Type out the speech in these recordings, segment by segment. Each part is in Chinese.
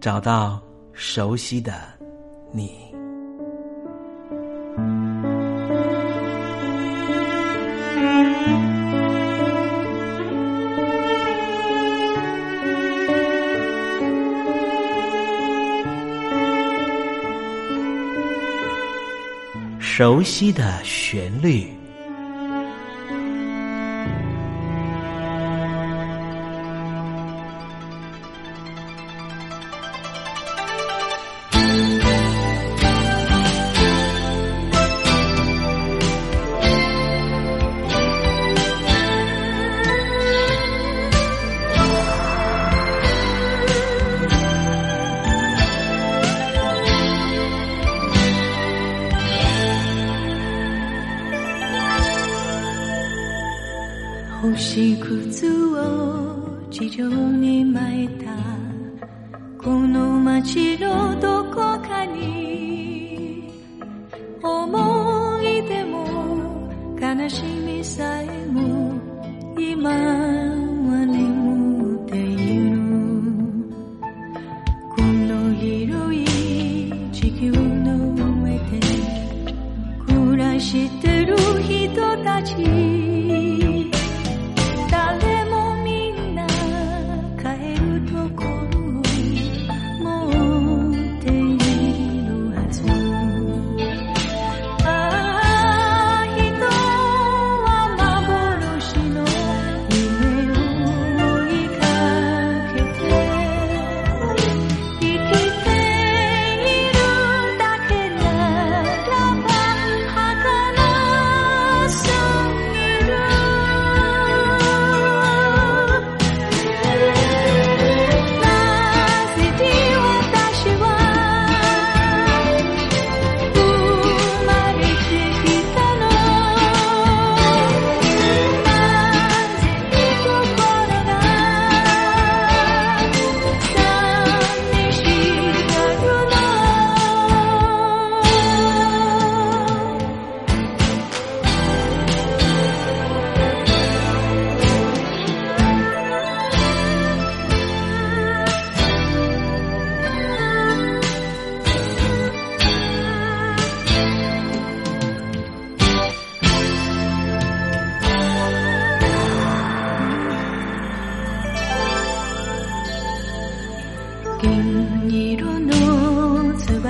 找到熟悉的你，熟悉的旋律。星屑を地上に巻いたこの街のどこかに思い出も悲しみさえも今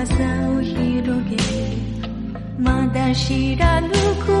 翼を広げまだ知らぬ声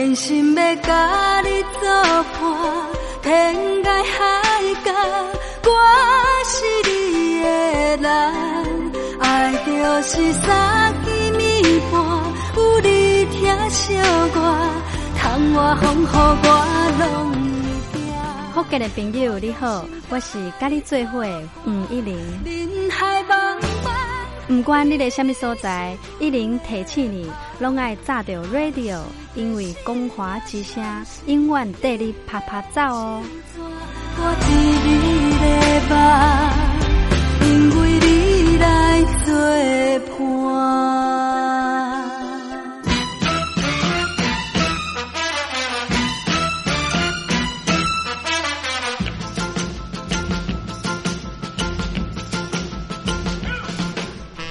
真心要甲你作伴，天涯海角，我是你的人。爱就是三更暝半，有你听惜我，窗外风雨我拢会惊。福建的朋友你好，我是甲你做伙的吴一玲。不管你在什么所在，一零提起你，拢爱炸着 radio，因为光华之声永远带你啪啪走哦。我一日的梦，因为你来作伴。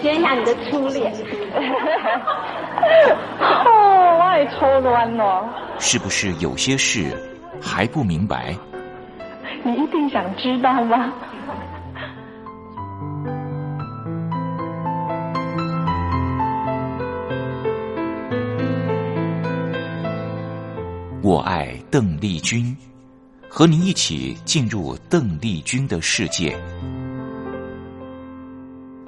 学一下你的初恋。哦，我也抽乱了。是不是有些事还不明白？你一定想知道吗？我爱邓丽君，和您一起进入邓丽君的世界。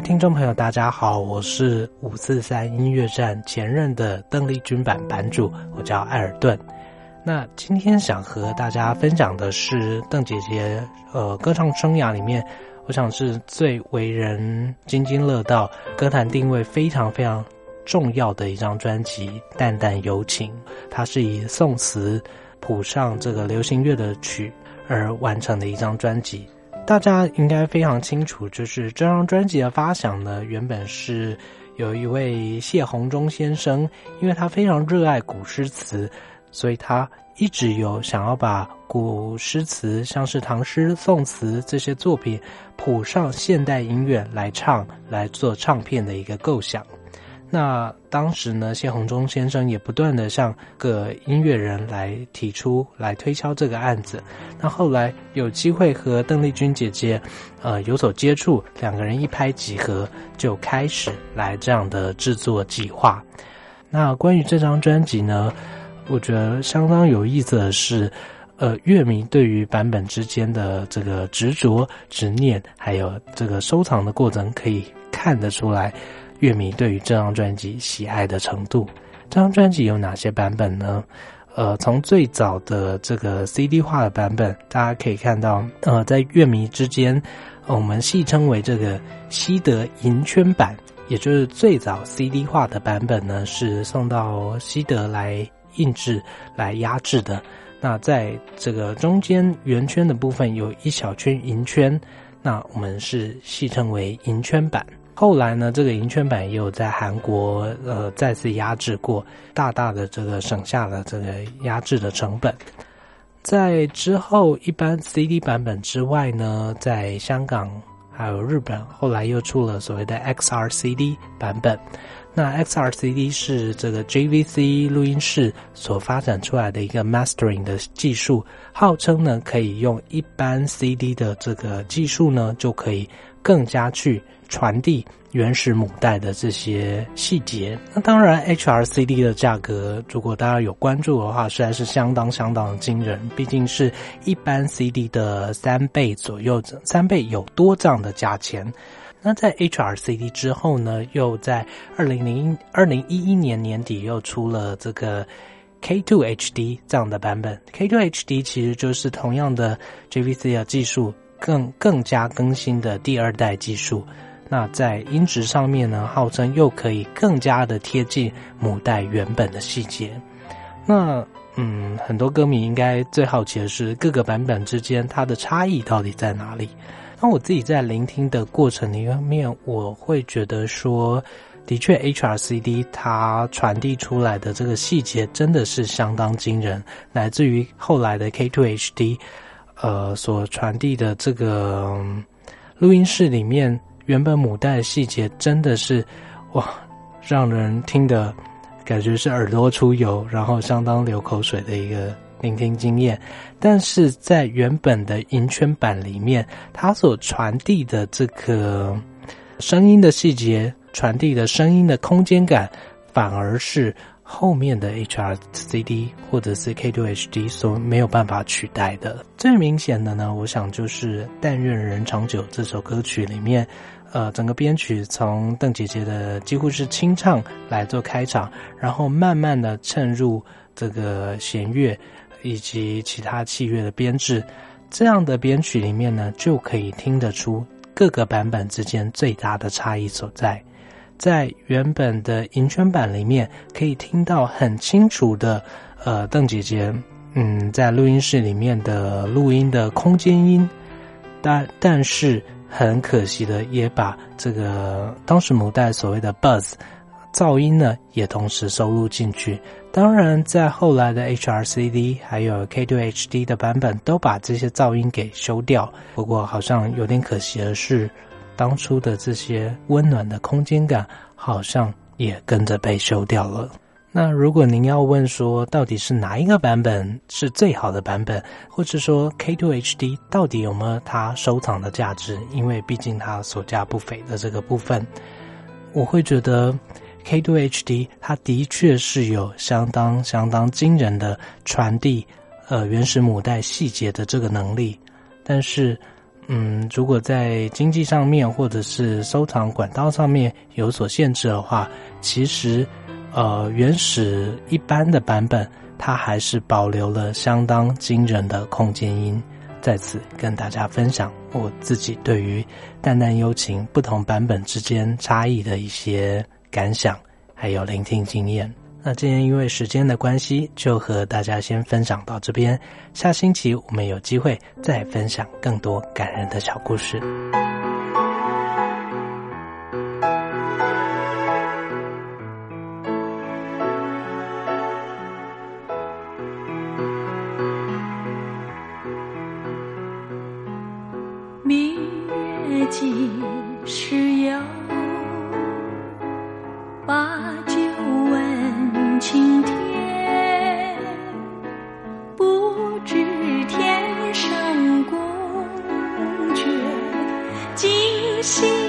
听众朋友，大家好，我是五四三音乐站前任的邓丽君版版主，我叫艾尔顿。那今天想和大家分享的是邓姐姐呃歌唱生涯里面，我想是最为人津津乐道、歌坛定位非常非常重要的一张专辑《淡淡柔情》，它是以宋词谱上这个流行乐的曲而完成的一张专辑。大家应该非常清楚，就是这张专辑的发想呢，原本是有一位谢宏忠先生，因为他非常热爱古诗词，所以他一直有想要把古诗词，像是唐诗、宋词这些作品谱上现代音乐来唱，来做唱片的一个构想。那当时呢，谢宏忠先生也不断的向各音乐人来提出来推敲这个案子。那后来有机会和邓丽君姐姐，呃，有所接触，两个人一拍即合，就开始来这样的制作计划。那关于这张专辑呢，我觉得相当有意思的是，呃，乐迷对于版本之间的这个执着、执念，还有这个收藏的过程，可以看得出来，乐迷对于这张专辑喜爱的程度。这张专辑有哪些版本呢？呃，从最早的这个 CD 化的版本，大家可以看到，呃，在乐迷之间，我们戏称为这个西德银圈版，也就是最早 CD 化的版本呢，是送到西德来印制、来压制的。那在这个中间圆圈的部分有一小圈银圈，那我们是戏称为银圈版。后来呢，这个银圈版也有在韩国呃再次压制过，大大的这个省下了这个压制的成本。在之后一般 CD 版本之外呢，在香港还有日本，后来又出了所谓的 XRCD 版本。那 XRCD 是这个 JVC 录音室所发展出来的一个 mastering 的技术，号称呢可以用一般 CD 的这个技术呢，就可以更加去传递原始母带的这些细节。那当然，HRCD 的价格，如果大家有关注的话，实在是相当相当的惊人，毕竟是一般 CD 的三倍左右，三倍有多这样的价钱。那在 HRCD 之后呢，又在二零零二零一一年年底又出了这个 K2 HD 这样的版本。K2 HD 其实就是同样的 JVC 的技术，更更加更新的第二代技术。那在音质上面呢，号称又可以更加的贴近母带原本的细节。那嗯，很多歌迷应该最好奇的是各个版本之间它的差异到底在哪里？那我自己在聆听的过程里面，我会觉得说，的确，HRCD 它传递出来的这个细节真的是相当惊人，来自于后来的 K2HD，呃，所传递的这个录音室里面原本母带的细节，真的是哇，让人听的感觉是耳朵出油，然后相当流口水的一个。聆听经验，但是在原本的银圈版里面，它所传递的这个声音的细节，传递的声音的空间感，反而是后面的 HRCD 或者是 K2HD 所没有办法取代的。最明显的呢，我想就是《但愿人长久》这首歌曲里面，呃，整个编曲从邓姐姐的几乎是清唱来做开场，然后慢慢的衬入这个弦乐。以及其他器乐的编制，这样的编曲里面呢，就可以听得出各个版本之间最大的差异所在。在原本的银圈版里面，可以听到很清楚的，呃，邓姐姐，嗯，在录音室里面的录音的空间音，但但是很可惜的，也把这个当时母带所谓的 buzz 噪音呢，也同时收录进去。当然，在后来的 HRCD 还有 K2HD 的版本，都把这些噪音给修掉。不过，好像有点可惜的是，当初的这些温暖的空间感，好像也跟着被修掉了。那如果您要问说，到底是哪一个版本是最好的版本，或者说 K2HD 到底有没有它收藏的价值？因为毕竟它所价不菲的这个部分，我会觉得。K2HD，它的确是有相当相当惊人的传递，呃，原始母带细节的这个能力。但是，嗯，如果在经济上面或者是收藏管道上面有所限制的话，其实，呃，原始一般的版本，它还是保留了相当惊人的空间音。在此跟大家分享我自己对于《淡淡幽情》不同版本之间差异的一些。感想还有聆听经验。那今天因为时间的关系，就和大家先分享到这边。下星期我们有机会再分享更多感人的小故事。sim.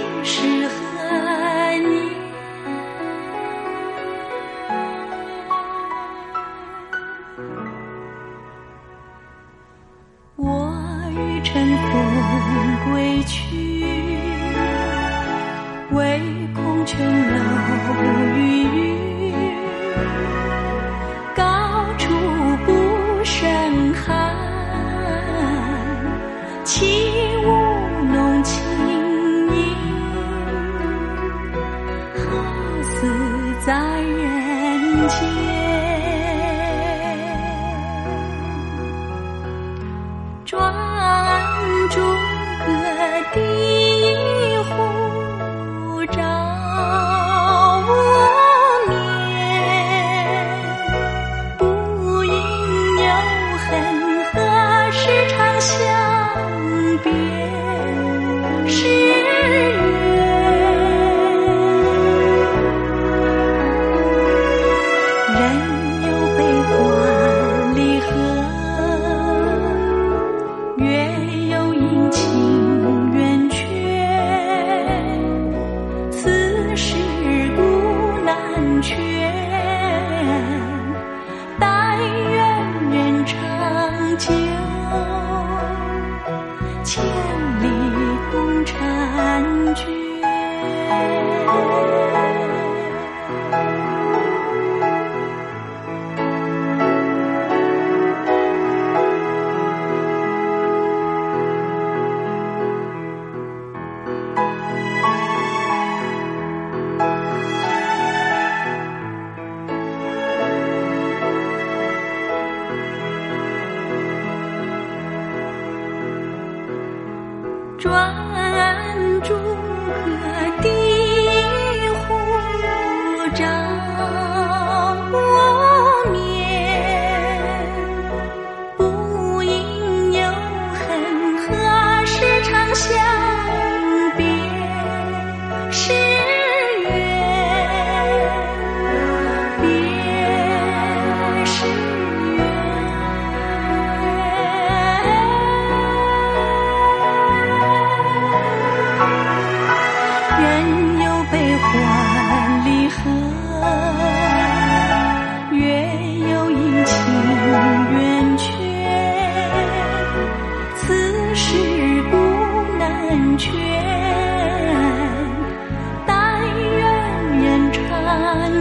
转朱阁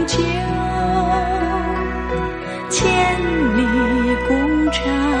久，千里共婵娟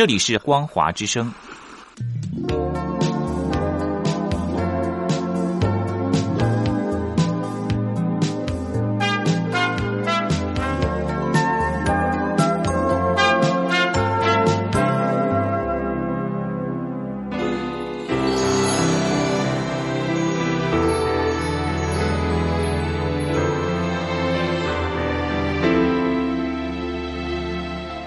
这里是光华之声。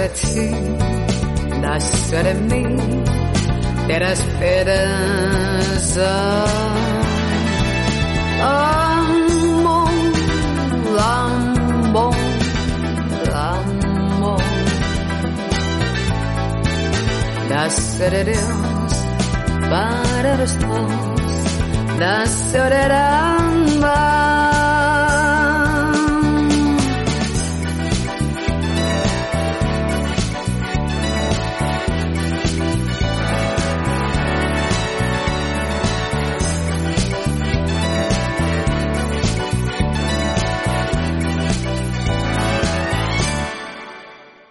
a ti, nascer a mim, ter a esperança. Amo, amo, amo. deus para os bons, nasceremos.